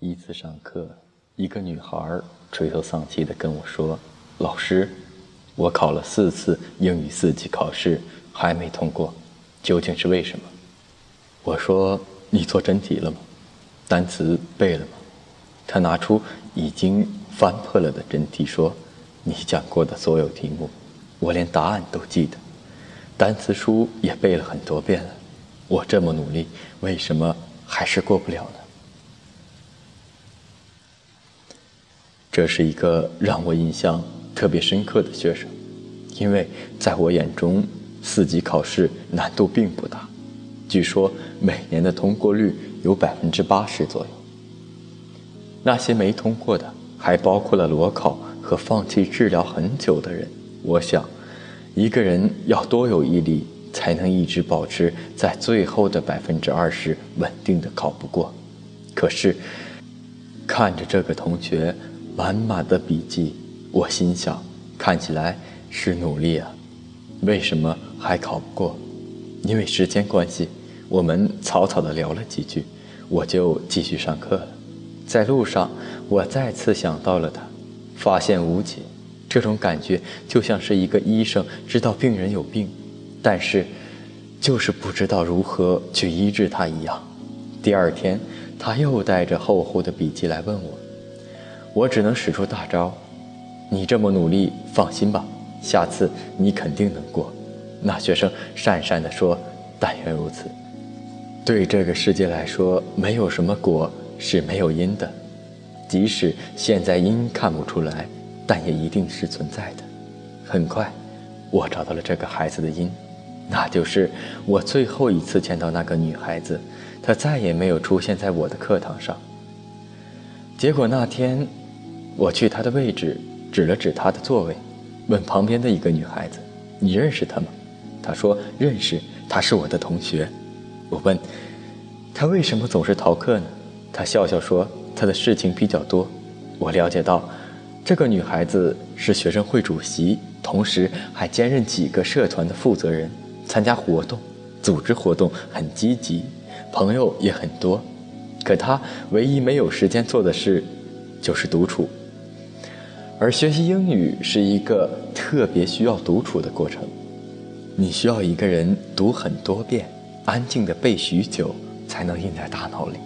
一次上课，一个女孩垂头丧气地跟我说：“老师，我考了四次英语四级考试，还没通过，究竟是为什么？”我说：“你做真题了吗？单词背了吗？”她拿出已经翻破了的真题说：“你讲过的所有题目，我连答案都记得，单词书也背了很多遍了。我这么努力，为什么还是过不了呢？”这是一个让我印象特别深刻的学生，因为在我眼中，四级考试难度并不大，据说每年的通过率有百分之八十左右。那些没通过的，还包括了裸考和放弃治疗很久的人。我想，一个人要多有毅力，才能一直保持在最后的百分之二十稳定的考不过。可是，看着这个同学。满满的笔记，我心想，看起来是努力啊，为什么还考不过？因为时间关系，我们草草的聊了几句，我就继续上课了。在路上，我再次想到了他，发现无解。这种感觉就像是一个医生知道病人有病，但是就是不知道如何去医治他一样。第二天，他又带着厚厚的笔记来问我。我只能使出大招，你这么努力，放心吧，下次你肯定能过。那学生讪讪地说：“但愿如此。”对这个世界来说，没有什么果是没有因的，即使现在因看不出来，但也一定是存在的。很快，我找到了这个孩子的因，那就是我最后一次见到那个女孩子，她再也没有出现在我的课堂上。结果那天，我去他的位置，指了指他的座位，问旁边的一个女孩子：“你认识他吗？”她说：“认识，他是我的同学。”我问：“他为什么总是逃课呢？”她笑笑说：“他的事情比较多。”我了解到，这个女孩子是学生会主席，同时还兼任几个社团的负责人，参加活动、组织活动很积极，朋友也很多。可他唯一没有时间做的事，就是独处。而学习英语是一个特别需要独处的过程，你需要一个人读很多遍，安静的背许久，才能印在大脑里。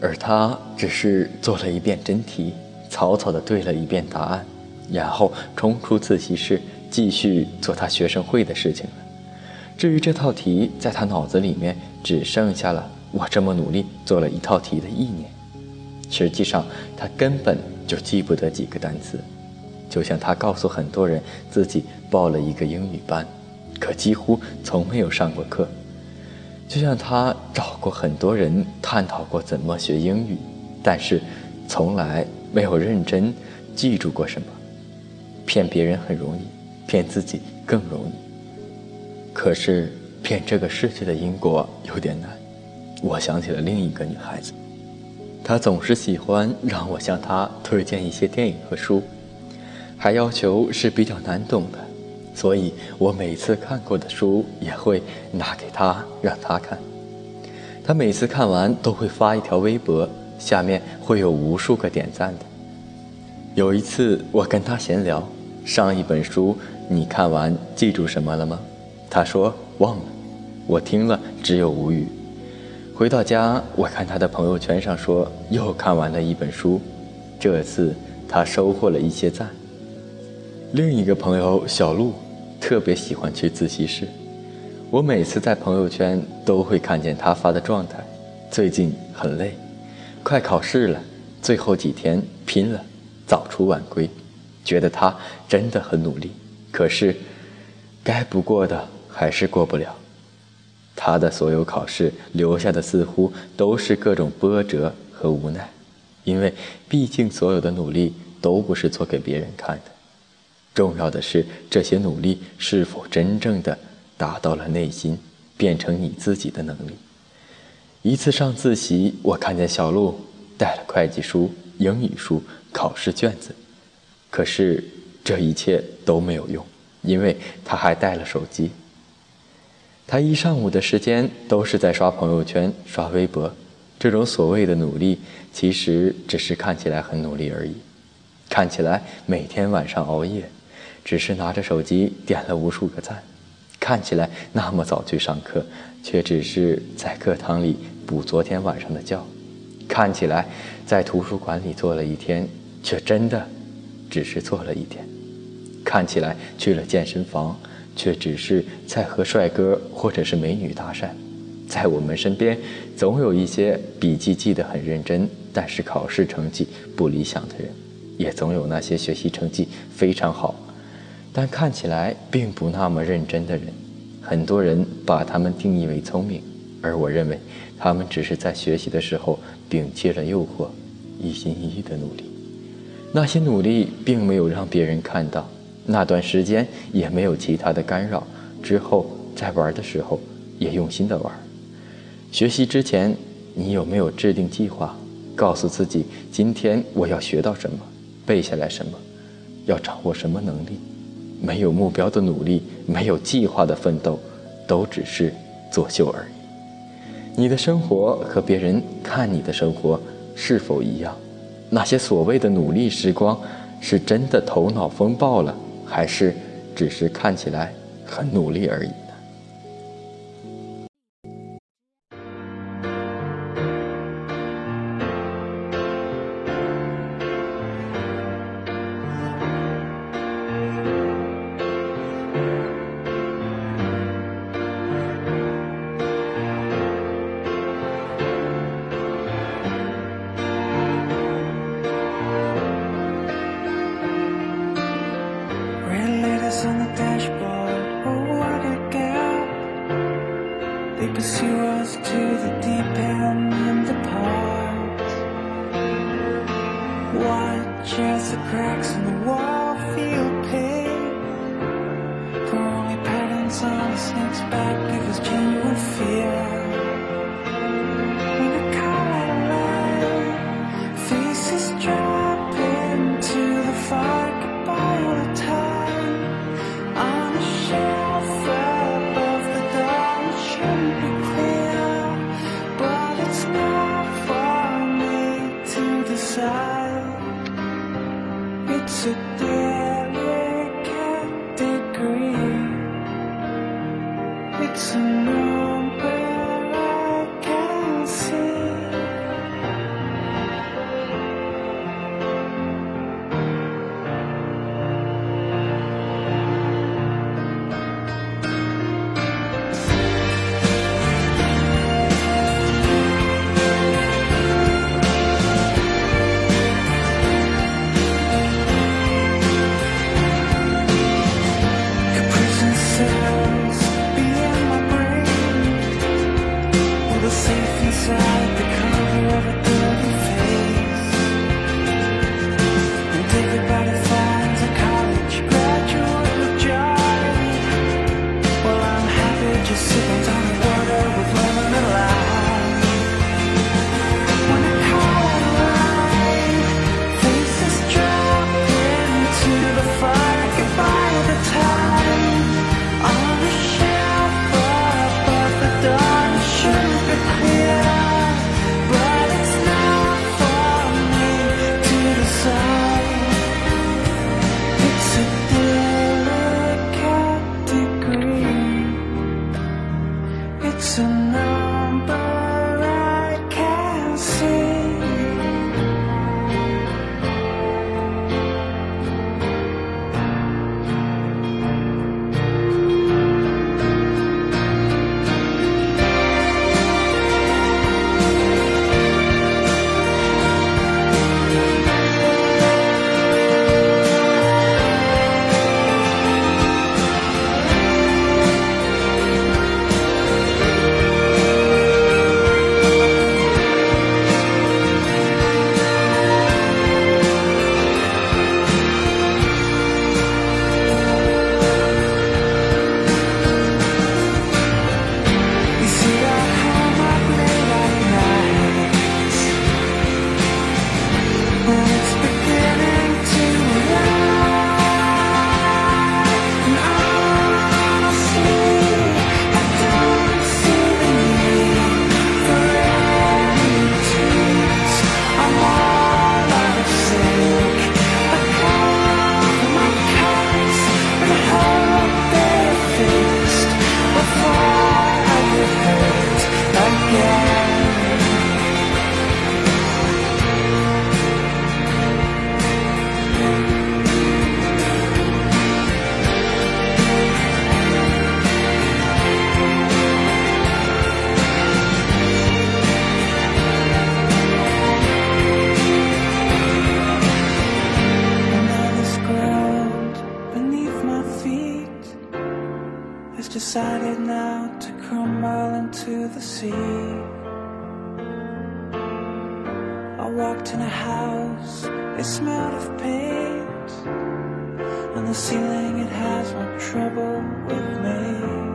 而他只是做了一遍真题，草草的对了一遍答案，然后冲出自习室，继续做他学生会的事情了。至于这套题，在他脑子里面只剩下了。我这么努力做了一套题的意念，实际上他根本就记不得几个单词，就像他告诉很多人自己报了一个英语班，可几乎从没有上过课；就像他找过很多人探讨过怎么学英语，但是从来没有认真记住过什么。骗别人很容易，骗自己更容易，可是骗这个世界的因果有点难。我想起了另一个女孩子，他总是喜欢让我向他推荐一些电影和书，还要求是比较难懂的，所以我每次看过的书也会拿给他让他看。他每次看完都会发一条微博，下面会有无数个点赞的。有一次我跟他闲聊，上一本书你看完记住什么了吗？他说忘了。我听了只有无语。回到家，我看他的朋友圈上说又看完了一本书，这次他收获了一些赞。另一个朋友小鹿特别喜欢去自习室，我每次在朋友圈都会看见他发的状态，最近很累，快考试了，最后几天拼了，早出晚归，觉得他真的很努力，可是该不过的还是过不了。他的所有考试留下的似乎都是各种波折和无奈，因为毕竟所有的努力都不是做给别人看的，重要的是这些努力是否真正的达到了内心，变成你自己的能力。一次上自习，我看见小鹿带了会计书、英语书、考试卷子，可是这一切都没有用，因为他还带了手机。他一上午的时间都是在刷朋友圈、刷微博，这种所谓的努力，其实只是看起来很努力而已。看起来每天晚上熬夜，只是拿着手机点了无数个赞；看起来那么早去上课，却只是在课堂里补昨天晚上的觉；看起来在图书馆里坐了一天，却真的只是坐了一天；看起来去了健身房，却只是在和帅哥或者是美女搭讪。在我们身边，总有一些笔记记得很认真，但是考试成绩不理想的人，也总有那些学习成绩非常好，但看起来并不那么认真的人。很多人把他们定义为聪明，而我认为他们只是在学习的时候摒弃了诱惑，一心一意的努力。那些努力并没有让别人看到，那段时间也没有其他的干扰。之后在玩的时候，也用心的玩。学习之前，你有没有制定计划？告诉自己，今天我要学到什么，背下来什么，要掌握什么能力？没有目标的努力，没有计划的奋斗，都只是作秀而已。你的生活和别人看你的生活是否一样？那些所谓的努力时光，是真的头脑风暴了，还是只是看起来很努力而已？They pursue us to the deep end and depart. Watch as the cracks in the wall feel pain. For only patterns on the snake's back give us genuine fear. When the color faces dry. Walked in a house, it smelled of paint. On the ceiling, it has more trouble with me.